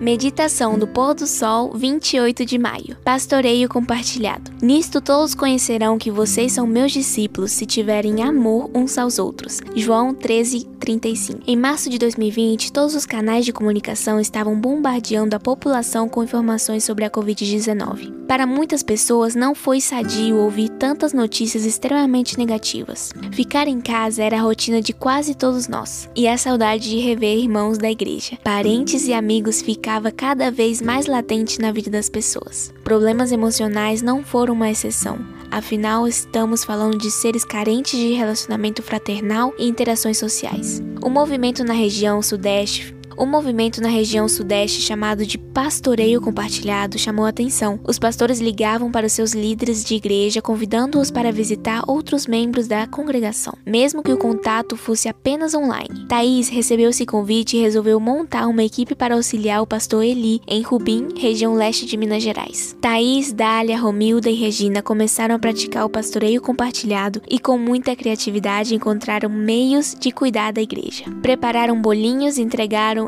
Meditação do pôr do sol, 28 de maio. Pastoreio compartilhado. Nisto todos conhecerão que vocês são meus discípulos se tiverem amor uns aos outros. João 13, 35. Em março de 2020, todos os canais de comunicação estavam bombardeando a população com informações sobre a Covid-19. Para muitas pessoas, não foi sadio ouvir tantas notícias extremamente negativas. Ficar em casa era a rotina de quase todos nós, e a saudade de rever irmãos da igreja, parentes e amigos ficava cada vez mais latente na vida das pessoas. Problemas emocionais não foram uma exceção. Afinal, estamos falando de seres carentes de relacionamento fraternal e interações sociais. O movimento na região Sudeste o movimento na região sudeste chamado de pastoreio compartilhado chamou atenção. Os pastores ligavam para os seus líderes de igreja convidando-os para visitar outros membros da congregação, mesmo que o contato fosse apenas online. Thaís recebeu esse convite e resolveu montar uma equipe para auxiliar o pastor Eli em Rubim, região leste de Minas Gerais. Thaís, Dália, Romilda e Regina começaram a praticar o pastoreio compartilhado e com muita criatividade encontraram meios de cuidar da igreja. Prepararam bolinhos e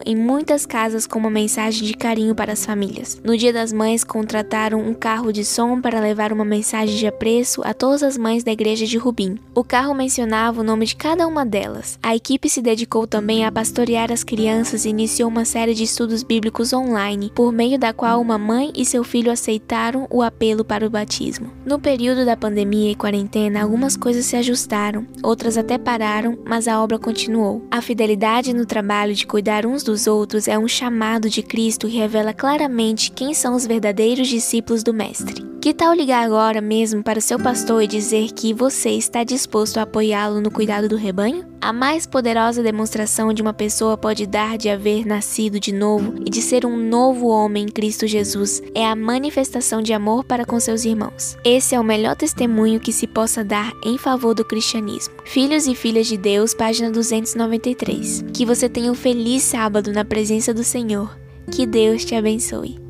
em muitas casas com uma mensagem de carinho para as famílias. No Dia das Mães, contrataram um carro de som para levar uma mensagem de apreço a todas as mães da igreja de Rubim. O carro mencionava o nome de cada uma delas. A equipe se dedicou também a pastorear as crianças e iniciou uma série de estudos bíblicos online, por meio da qual uma mãe e seu filho aceitaram o apelo para o batismo. No período da pandemia e quarentena, algumas coisas se ajustaram, outras até pararam, mas a obra continuou. A fidelidade no trabalho de cuidar uns dos dos outros é um chamado de Cristo que revela claramente quem são os verdadeiros discípulos do Mestre. Que tal ligar agora mesmo para o seu pastor e dizer que você está disposto a apoiá-lo no cuidado do rebanho? A mais poderosa demonstração de uma pessoa pode dar de haver nascido de novo e de ser um novo homem em Cristo Jesus é a manifestação de amor para com seus irmãos. Esse é o melhor testemunho que se possa dar em favor do cristianismo. Filhos e filhas de Deus, página 293. Que você tenha um feliz sábado na presença do Senhor. Que Deus te abençoe.